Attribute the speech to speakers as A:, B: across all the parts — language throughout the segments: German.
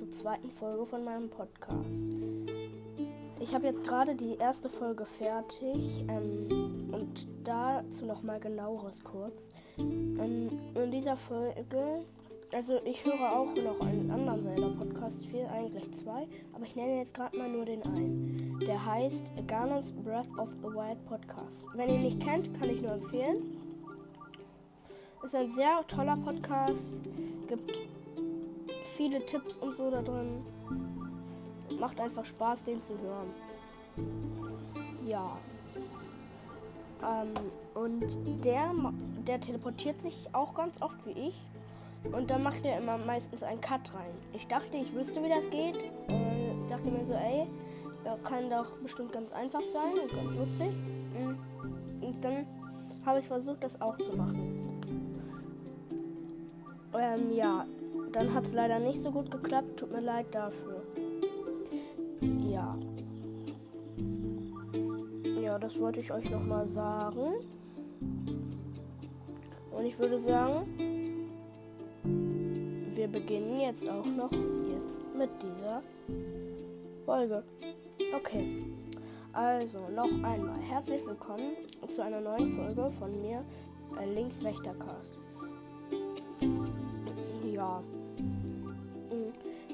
A: zur zweiten Folge von meinem Podcast. Ich habe jetzt gerade die erste Folge fertig ähm, und dazu nochmal genaueres kurz. Ähm, in dieser Folge, also ich höre auch noch einen anderen Zelda-Podcast, viel eigentlich zwei, aber ich nenne jetzt gerade mal nur den einen. Der heißt Ganons Breath of the Wild Podcast. Wenn ihr ihn nicht kennt, kann ich nur empfehlen. Ist ein sehr toller Podcast, gibt viele Tipps und so da drin. Macht einfach Spaß, den zu hören. Ja. Ähm, und der, der teleportiert sich auch ganz oft wie ich. Und dann macht er immer meistens einen Cut rein. Ich dachte, ich wüsste, wie das geht. Und dachte mir so, ey, kann doch bestimmt ganz einfach sein und ganz lustig. Mm. Und dann habe ich versucht, das auch zu machen. Ähm, ja, dann hat es leider nicht so gut geklappt. Tut mir leid dafür. Ja. Ja, das wollte ich euch nochmal sagen. Und ich würde sagen, wir beginnen jetzt auch noch jetzt mit dieser Folge. Okay. Also noch einmal herzlich willkommen zu einer neuen Folge von mir, äh, Links Wächtercast. Ja.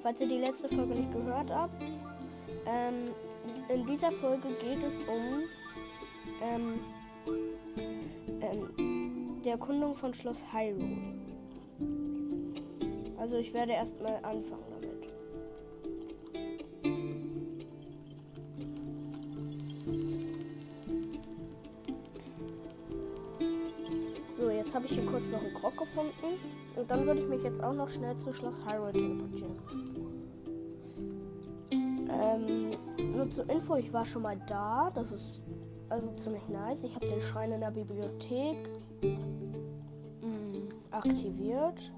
A: Falls ihr die letzte Folge nicht gehört habt, ähm, in dieser Folge geht es um ähm, ähm, die Erkundung von Schloss Hyrule. Also ich werde erstmal anfangen damit. So, jetzt habe ich hier kurz noch einen Krog gefunden. Und dann würde ich mich jetzt auch noch schnell zu Schloss Hyrule teleportieren. Nur zur Info, ich war schon mal da. Das ist also ziemlich nice. Ich habe den Schrein in der Bibliothek mh, mm, aktiviert.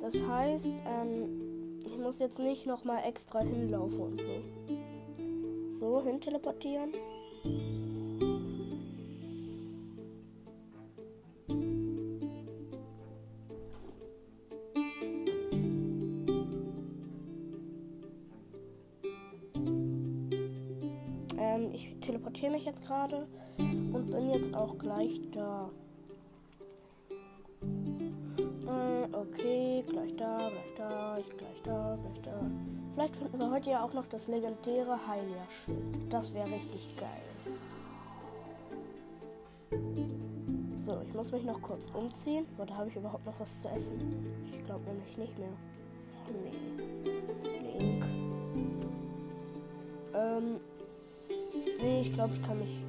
A: Das heißt, ähm, ich muss jetzt nicht nochmal extra hinlaufen und so. So, hin teleportieren. Teleportiere mich jetzt gerade und bin jetzt auch gleich da. Äh, okay, gleich da, gleich da, ich gleich da, gleich da. Vielleicht finden wir heute ja auch noch das legendäre Heilia-Schild. Das wäre richtig geil. So, ich muss mich noch kurz umziehen. Oder habe ich überhaupt noch was zu essen? Ich glaube nämlich nicht mehr. Nee. Link. Ähm, Nee, ich glaube, ich kann mich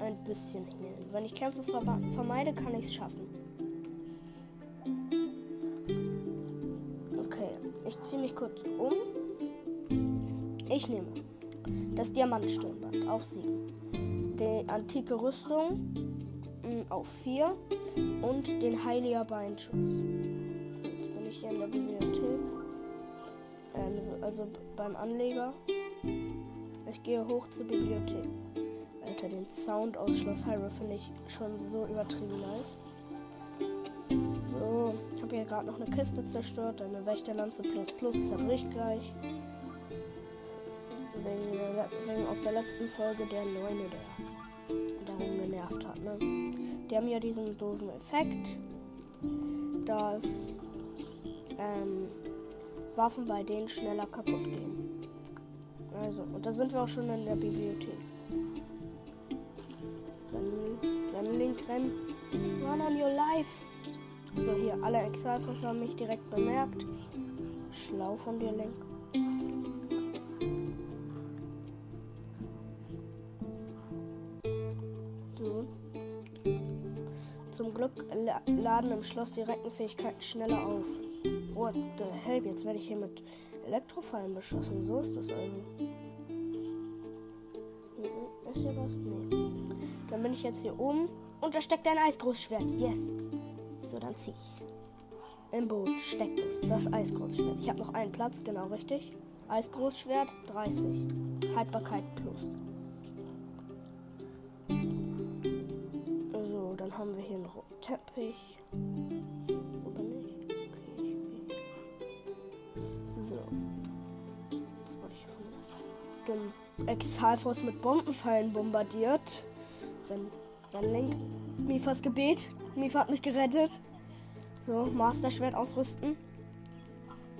A: ein bisschen healen. Wenn ich Kämpfe vermeide, kann ich es schaffen. Okay, ich ziehe mich kurz um. Ich nehme das Diamantstirnband auf 7, die antike Rüstung mm, auf 4 und den Heiliger Beinschutz. Jetzt bin ich hier in der Bibliothek. Ähm, also beim Anleger. Ich gehe hoch zur Bibliothek. Alter, den Sound aus Schloss Hyrule finde ich schon so übertrieben nice. So, ich habe hier gerade noch eine Kiste zerstört. Eine Wächterlanze plus plus zerbricht gleich. Wegen, wegen aus der letzten Folge der Neune, der darum genervt hat. Ne? Die haben ja diesen doofen Effekt, dass ähm, Waffen bei denen schneller kaputt gehen. Also, und da sind wir auch schon in der Bibliothek. Rennen, Link, rennen. Run on your life. So, hier, alle Exalfers haben mich direkt bemerkt. Schlau von dir, Link. So. Zum Glück laden im Schloss die Reckenfähigkeiten schneller auf. What the hell? Jetzt werde ich hier mit Elektrofallen beschossen. So ist das also. Ist hier was? Nee. Dann bin ich jetzt hier oben und da steckt ein Eisgroßschwert. Yes. So, dann zieh ich's. Im Boot steckt es. Das Eisgroßschwert. Ich habe noch einen Platz, genau richtig. Eisgroßschwert 30. Haltbarkeit plus. So, dann haben wir hier einen roten Teppich. Exalfos mit Bombenpfeilen bombardiert. Renn, renn Link. Mifas Gebet. Mifa hat mich gerettet. So, Master Schwert ausrüsten.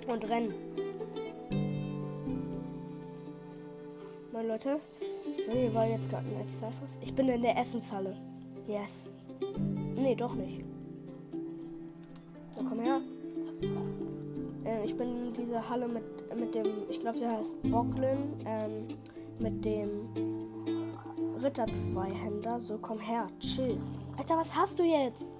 A: Und rennen. Meine Leute. So, hier war jetzt gerade ein Exalfos. Ich bin in der Essenshalle. Yes. Nee, doch nicht. So, komm her. Ähm, ich bin in dieser Halle mit, mit dem, ich glaube, der heißt Bocklin, ähm, mit dem Ritter-Zweihänder. So, komm her, chill. Alter, was hast du jetzt?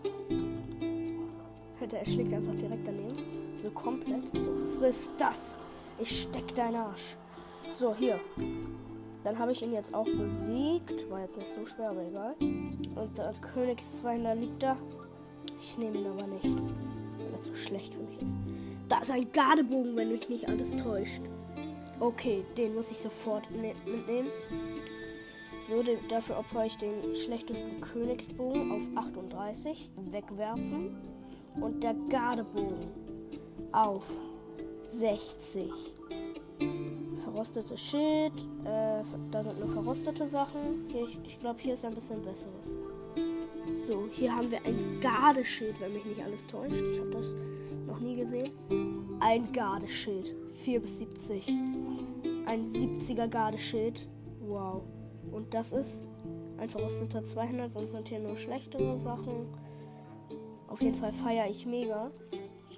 A: Alter, er schlägt einfach direkt daneben. So komplett. So, friss das. Ich steck deinen Arsch. So, hier. Dann habe ich ihn jetzt auch besiegt. War jetzt nicht so schwer, aber egal. Und der Königszweihänder liegt da. Ich nehme ihn aber nicht. Weil er zu schlecht für mich ist. Da ist ein Gardebogen, wenn mich nicht alles täuscht. Okay, den muss ich sofort ne mitnehmen. So, dafür opfere ich den schlechtesten Königsbogen auf 38. Wegwerfen. Und der Gardebogen auf 60. Verrostete Schild. Äh, da sind nur verrostete Sachen. Hier, ich, ich glaube, hier ist ein bisschen besseres. So, hier haben wir ein Gardeschild, wenn mich nicht alles täuscht. Ich habe das noch nie gesehen. Ein Gardeschild. 4 bis 70. Ein 70er Gardeschild. Wow. Und das ist ein verrosteter 200, sonst sind hier nur schlechtere Sachen. Auf jeden Fall feiere ich mega.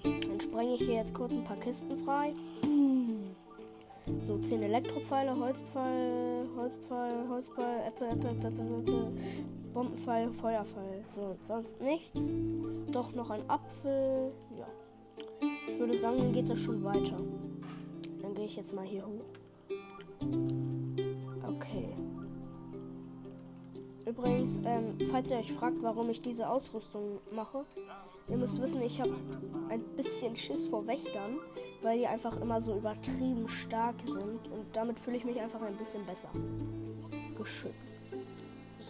A: Dann sprenge ich hier jetzt kurz ein paar Kisten frei. So, 10 Elektropfeile, Holzpfeil, Holzpfeil, Holzpfeil, Äpfel, Äpfel, Äpfel, Äpfel, Äpfel, Bombenpfeil, Feuerpfeil. So, sonst nichts. Doch noch ein Apfel. Ja. Ich würde sagen, dann geht das schon weiter. Gehe ich jetzt mal hier hoch. Okay. Übrigens, ähm, falls ihr euch fragt, warum ich diese Ausrüstung mache, ihr müsst wissen, ich habe ein bisschen Schiss vor Wächtern, weil die einfach immer so übertrieben stark sind und damit fühle ich mich einfach ein bisschen besser geschützt.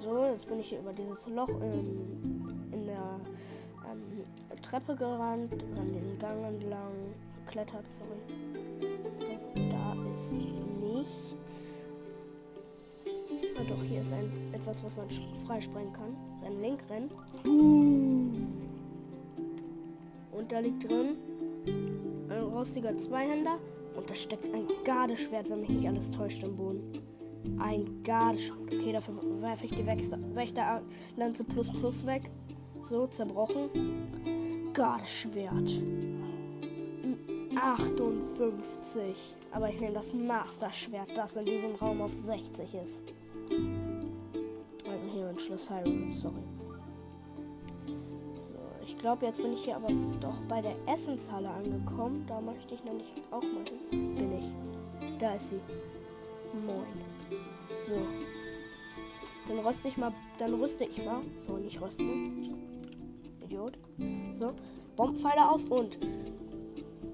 A: So, jetzt bin ich hier über dieses Loch in, in der ähm, Treppe gerannt, an diesen Gang entlang, geklettert, sorry. Also, da ist nichts. Ah, doch, hier ist ein, etwas, was man freisprengen kann. Renn, link, renn. Und da liegt drin ein rostiger Zweihänder. Und da steckt ein Gardeschwert, wenn mich nicht alles täuscht, im Boden. Ein Gardeschwert. Okay, dafür werfe ich die Wächterlanze plus plus weg. So, zerbrochen. Gardeschwert. 58. Aber ich nehme das Master-Schwert, das in diesem Raum auf 60 ist. Also hier in Schloss Hyrule, sorry. So, ich glaube, jetzt bin ich hier aber doch bei der Essenshalle angekommen. Da möchte ich nämlich auch mal hin. Bin ich. Da ist sie. Moin. So. Dann röste ich mal. Dann rüste ich mal. So, nicht rösten. Idiot. So. Bombenpfeile aus und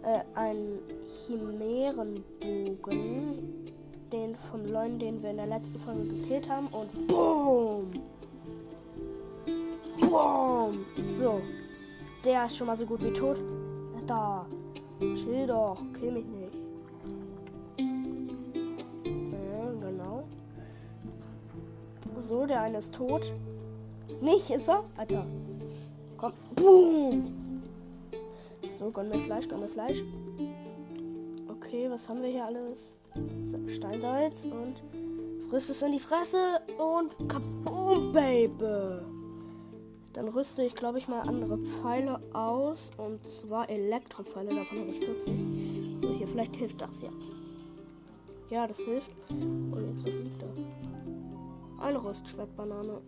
A: äh, ein Chimärenbogen. Den vom Leuen, den wir in der letzten Folge gekillt haben. Und BOOM! BOOM! So. Der ist schon mal so gut wie tot. Da. Chill doch. Kill mich nicht. Genau. So, der eine ist tot. Nicht, ist er? Alter. Komm. Boom! So, gönn mir Fleisch, gönn mir Fleisch. Okay, was haben wir hier alles? Steinsalz und frisst es in die Fresse und kaboom, Baby. Dann rüste ich, glaube ich, mal andere Pfeile aus. Und zwar Elektropfeile, davon habe ich 40. So, hier, vielleicht hilft das ja. Ja, das hilft. Und jetzt, was liegt da? Eine Rostschwertbanane.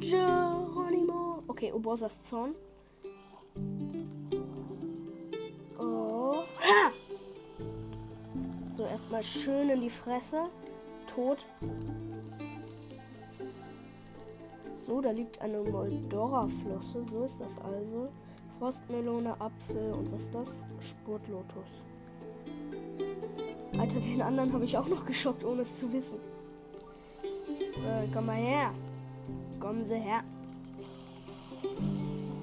A: Geronimo. Okay, Obosas Zorn. So, erstmal schön in die Fresse. Tot. So, da liegt eine Moldora-Flosse. So ist das also. Frostmelone, Apfel und was ist das? Spurtlotus. Alter, den anderen habe ich auch noch geschockt, ohne es zu wissen. Äh, komm mal her. Kommen Sie her.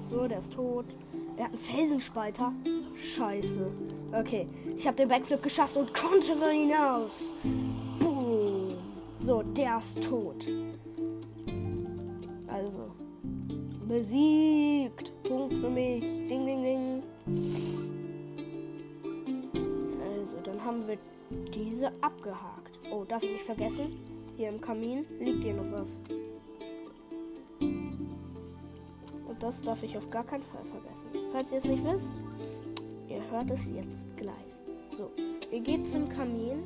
A: So, der ist tot. Er hat einen Felsenspalter. Scheiße. Okay, ich habe den Backflip geschafft und konnte hinaus. Boom. So, der ist tot. Also, besiegt. Punkt für mich. Ding, ding, ding. Also, dann haben wir diese abgehakt. Oh, darf ich nicht vergessen? Hier im Kamin liegt hier noch was. Und das darf ich auf gar keinen Fall vergessen. Falls ihr es nicht wisst, hört es jetzt gleich. So, ihr geht zum Kamin,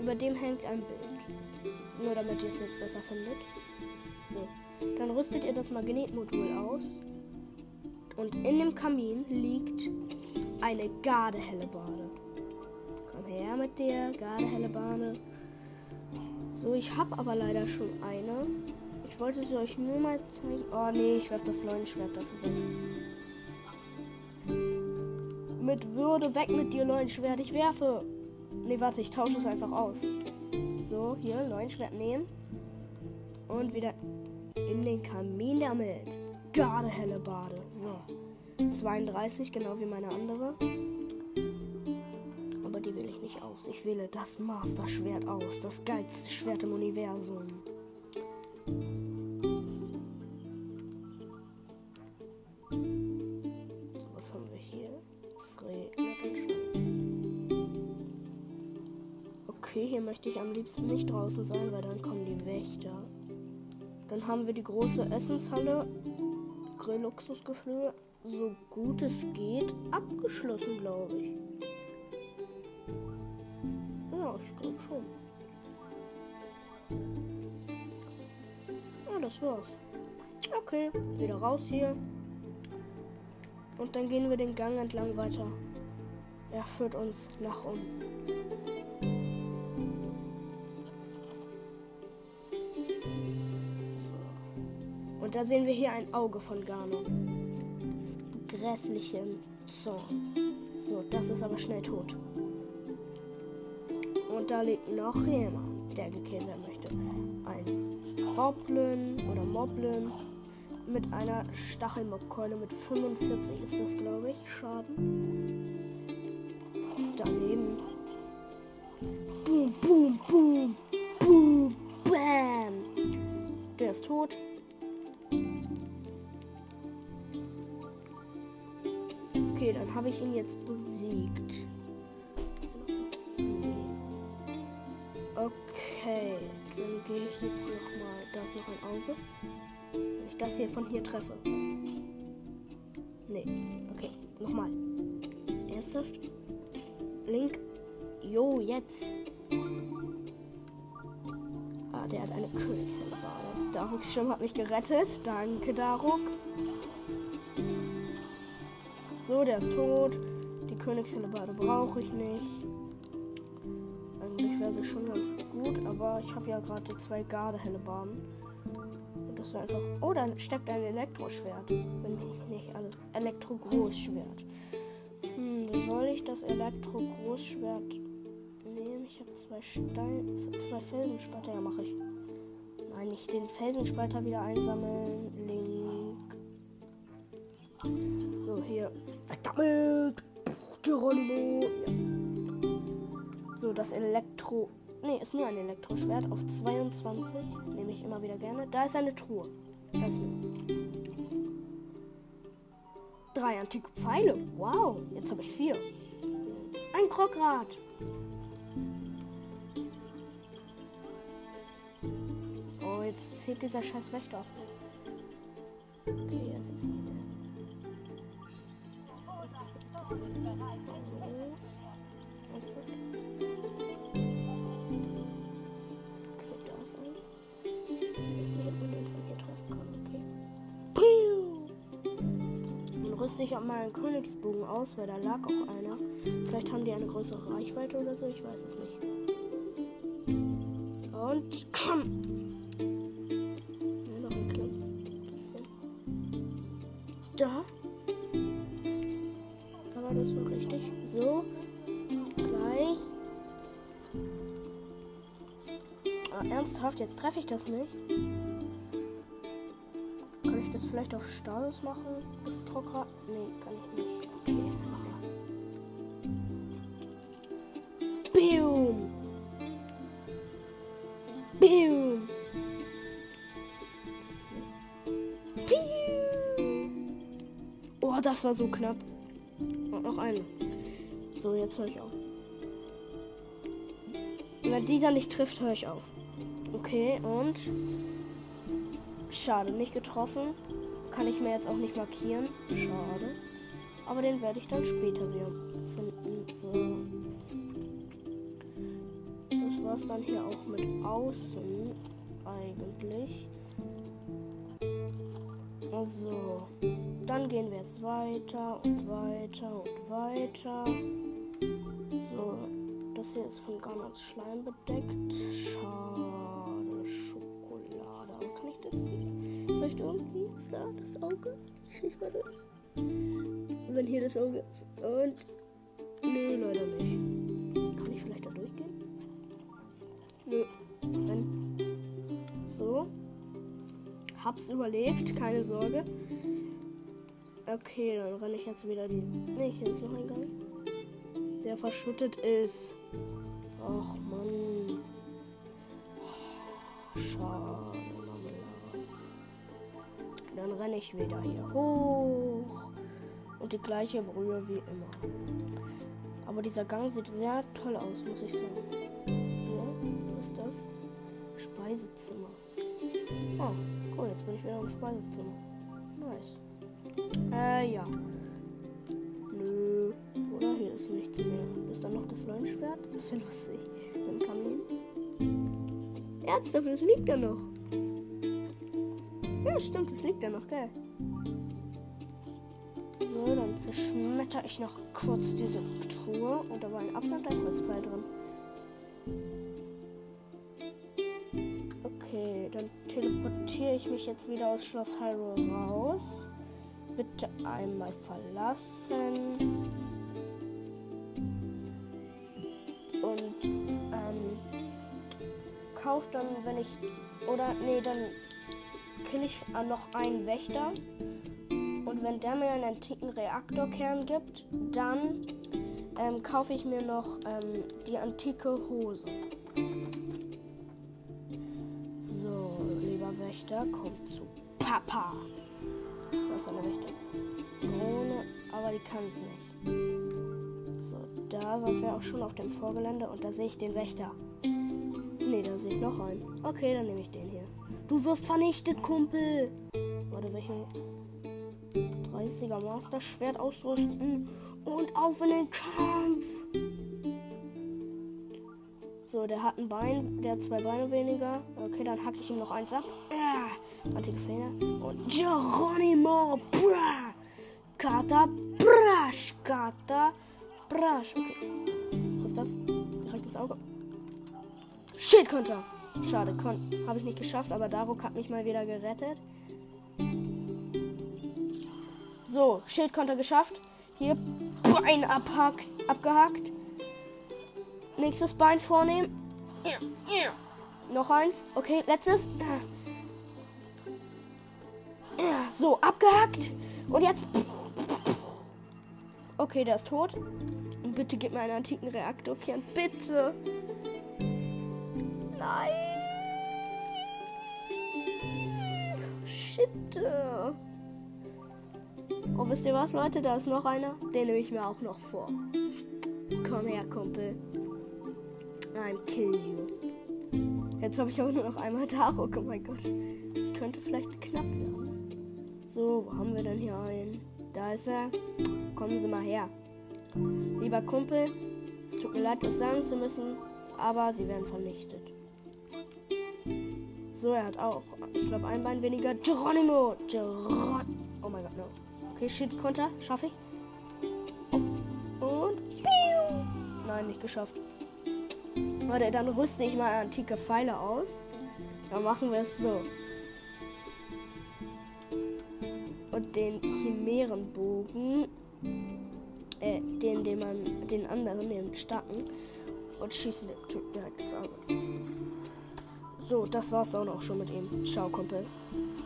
A: über dem hängt ein Bild. Nur damit ihr es jetzt besser findet. So, dann rüstet ihr das Magnetmodul aus. Und in dem Kamin liegt eine gardehelle Bade. Komm her mit der gardehelle Bade. So, ich habe aber leider schon eine. Ich wollte sie euch nur mal zeigen. Oh nee, ich werfe das Leuenschwert dafür weg. Mit Würde weg mit dir, Leuenschwert. Ich werfe. Nee, warte, ich tausche es einfach aus. So, hier, Leuenschwert nehmen. Und wieder in den Kamin damit. Gardehelle Bade. So. 32, genau wie meine andere die wähle ich nicht aus. Ich wähle das Master Schwert aus. Das geilste Schwert im Universum. Möchte ich am liebsten nicht draußen sein, weil dann kommen die Wächter. Dann haben wir die große Essenshalle. Grillluxusgefühl, so gut es geht, abgeschlossen, glaube ich. ich glaube schon. Ja, das war's. Okay, wieder raus hier. Und dann gehen wir den Gang entlang weiter. Er führt uns nach unten. Da sehen wir hier ein Auge von Gano. Grässlichen Zorn. So, das ist aber schnell tot. Und da liegt noch jemand, der gekillt werden möchte. Ein Hoblin oder Moblin mit einer Stachelmobkeule mit 45 ist das, glaube ich, Schaden. Daneben. Ich ihn jetzt besiegt. Okay, dann gehe ich jetzt nochmal. Da ist noch ein Auge. Wenn ich das hier von hier treffe. Nee, okay, nochmal. Ernsthaft? Link. Jo, jetzt. Ah, der hat eine Königshellerbade. Daruks Schirm hat mich gerettet. Danke, Daruk. So, der ist tot. Die Königshellerbade brauche ich nicht wäre sie schon ganz gut, aber ich habe ja gerade zwei Gardehelle Bahnen. Und das wäre einfach. Oh, dann steckt ein Elektroschwert. Wenn ich nicht alles. Elektro-Großschwert. Hm, soll ich das Elektro-Großschwert nehmen? Ich habe zwei Stein. zwei Felsenspalter. Ja, mache ich. Nein, nicht den Felsenspalter wieder einsammeln. Link. So, hier. Weg damit! Geronimo! Ja. So, das Elektro. Ne, ist nur ein Elektroschwert auf 22. Nehme ich immer wieder gerne. Da ist eine Truhe. Öffnen. Drei antike Pfeile. Wow, jetzt habe ich vier. Ein Krockrad. Oh, jetzt zählt dieser scheiß Wächter auf mich. Rüste ich auch mal einen Königsbogen aus, weil da lag auch einer. Vielleicht haben die eine größere Reichweite oder so, ich weiß es nicht. Und komm! Ja, noch ein kleines bisschen. Da. Aber das war richtig. So. Gleich. Ah, ernsthaft, jetzt treffe ich das nicht vielleicht auf Status machen? Ist Krokra. Nee, kann ich nicht. Okay, machen. Boom! Boom! Oh, das war so knapp. Und noch eine. So, jetzt höre ich auf. Wenn dieser nicht trifft, höre ich auf. Okay, und. Schade, nicht getroffen. Kann ich mir jetzt auch nicht markieren. Schade. Aber den werde ich dann später wieder finden. So. Das war es dann hier auch mit außen eigentlich. Also, dann gehen wir jetzt weiter und weiter und weiter. So, das hier ist von Garnets Schleim bedeckt. Schade, Schokolade. Aber kann ich das sehen? Vielleicht irgendwie ist da das Auge? Schieß mal durch. Wenn hier das Auge ist. Und. Nee, leider nicht. Kann ich vielleicht da durchgehen? Nö. Wenn. So. Hab's überlebt, keine Sorge. Okay, dann renne ich jetzt wieder die. Ne, hier ist noch ein Gang. Der verschüttet ist. Ach Mann. Ich wieder hier hoch. Und die gleiche Brühe wie immer. Aber dieser Gang sieht sehr toll aus, muss ich sagen. Ja, was ist das? Speisezimmer. Oh, cool, jetzt bin ich wieder im Speisezimmer. Nice. Äh, ja. Nö. Oder hier ist nichts mehr. Ist da noch das Leuchtschwert? Das wäre lustig. Dann Kamin. Ernsthaft, das liegt da noch. Ja, stimmt, das liegt da noch, gell? So, dann zerschmetter ich noch kurz diese Truhe. Und da war ein Apfel und ein Holzpfeil drin. Okay, dann teleportiere ich mich jetzt wieder aus Schloss Hyrule raus. Bitte einmal verlassen. Und ähm, kauf dann, wenn ich. Oder nee, dann kill ich noch einen Wächter. Und wenn der mir einen antiken Reaktorkern gibt, dann ähm, kaufe ich mir noch ähm, die antike Hose. Wächter kommt zu Papa. Was ist eine Wächter? Krone, aber die kann es nicht. So, da sind wir auch schon auf dem Vorgelände und da sehe ich den Wächter. Ne, da sehe ich noch einen. Okay, dann nehme ich den hier. Du wirst vernichtet, Kumpel. Warte, welchen? 30er Master Schwert ausrüsten und auf in den Kampf. So, der hat ein Bein, der hat zwei Beine weniger. Okay, dann hacke ich ihm noch eins ab. Ja, antike Fehler. Und Geronimo, bra, Kata, brasch, Kata, brasch. Okay, was ist das? Direkt ins Auge. Shit, Konter. Schade, habe ich nicht geschafft, aber Daruk hat mich mal wieder gerettet. So, Schildkonter geschafft. Hier Bein abhackt, abgehackt. Nächstes Bein vornehmen. Noch eins. Okay, letztes. So, abgehackt. Und jetzt. Okay, der ist tot. Und bitte gib mir einen antiken Reaktorkern. Bitte. Nein. Shit. Oh, wisst ihr was, Leute? Da ist noch einer. Den nehme ich mir auch noch vor. Komm her, Kumpel. Nein, kill you. Jetzt habe ich aber nur noch einmal Tarok. Oh mein Gott. Das könnte vielleicht knapp werden. So, wo haben wir denn hier einen? Da ist er. Kommen Sie mal her. Lieber Kumpel, es tut mir leid, das sagen zu müssen, aber Sie werden vernichtet. So, er hat auch, ich glaube, ein Bein weniger. Geronimo! Geron oh mein Gott, no. Okay, Shit, Konter. Schaffe ich. Und. Nein, nicht geschafft. Warte, dann rüste ich mal antike Pfeile aus. Dann machen wir es so. Und den Chimärenbogen, äh, den, den man, den anderen, den starken, und schießen den Typ direkt ins Auge. So, das war's auch noch schon mit ihm. Ciao, Kumpel.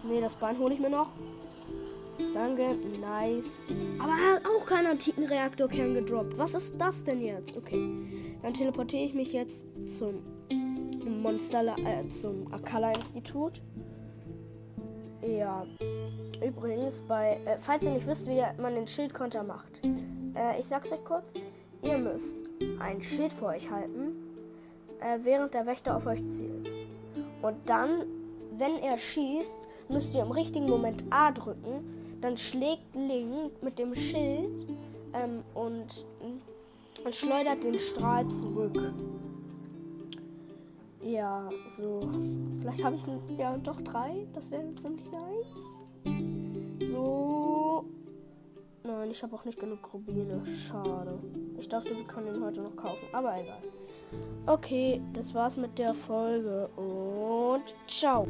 A: Ne, das Bein hole ich mir noch. Danke, nice. Aber er hat auch keinen antiken Reaktorkern gedroppt. Was ist das denn jetzt? Okay. Dann teleportiere ich mich jetzt zum Monster, äh, zum Akala Institut. Ja. Übrigens, bei, äh, falls ihr nicht wisst, wie man den Schildkonter macht, äh, ich sag's euch kurz. Ihr müsst ein Schild vor euch halten, äh, während der Wächter auf euch zielt. Und dann, wenn er schießt, müsst ihr im richtigen Moment A drücken. Dann schlägt Link mit dem Schild ähm, und, und schleudert den Strahl zurück. Ja, so. Vielleicht habe ich ja doch drei. Das wäre ziemlich nice. So. Nein, ich habe auch nicht genug Rubine. Schade. Ich dachte, wir können ihn heute noch kaufen. Aber egal. Okay, das war's mit der Folge und ciao.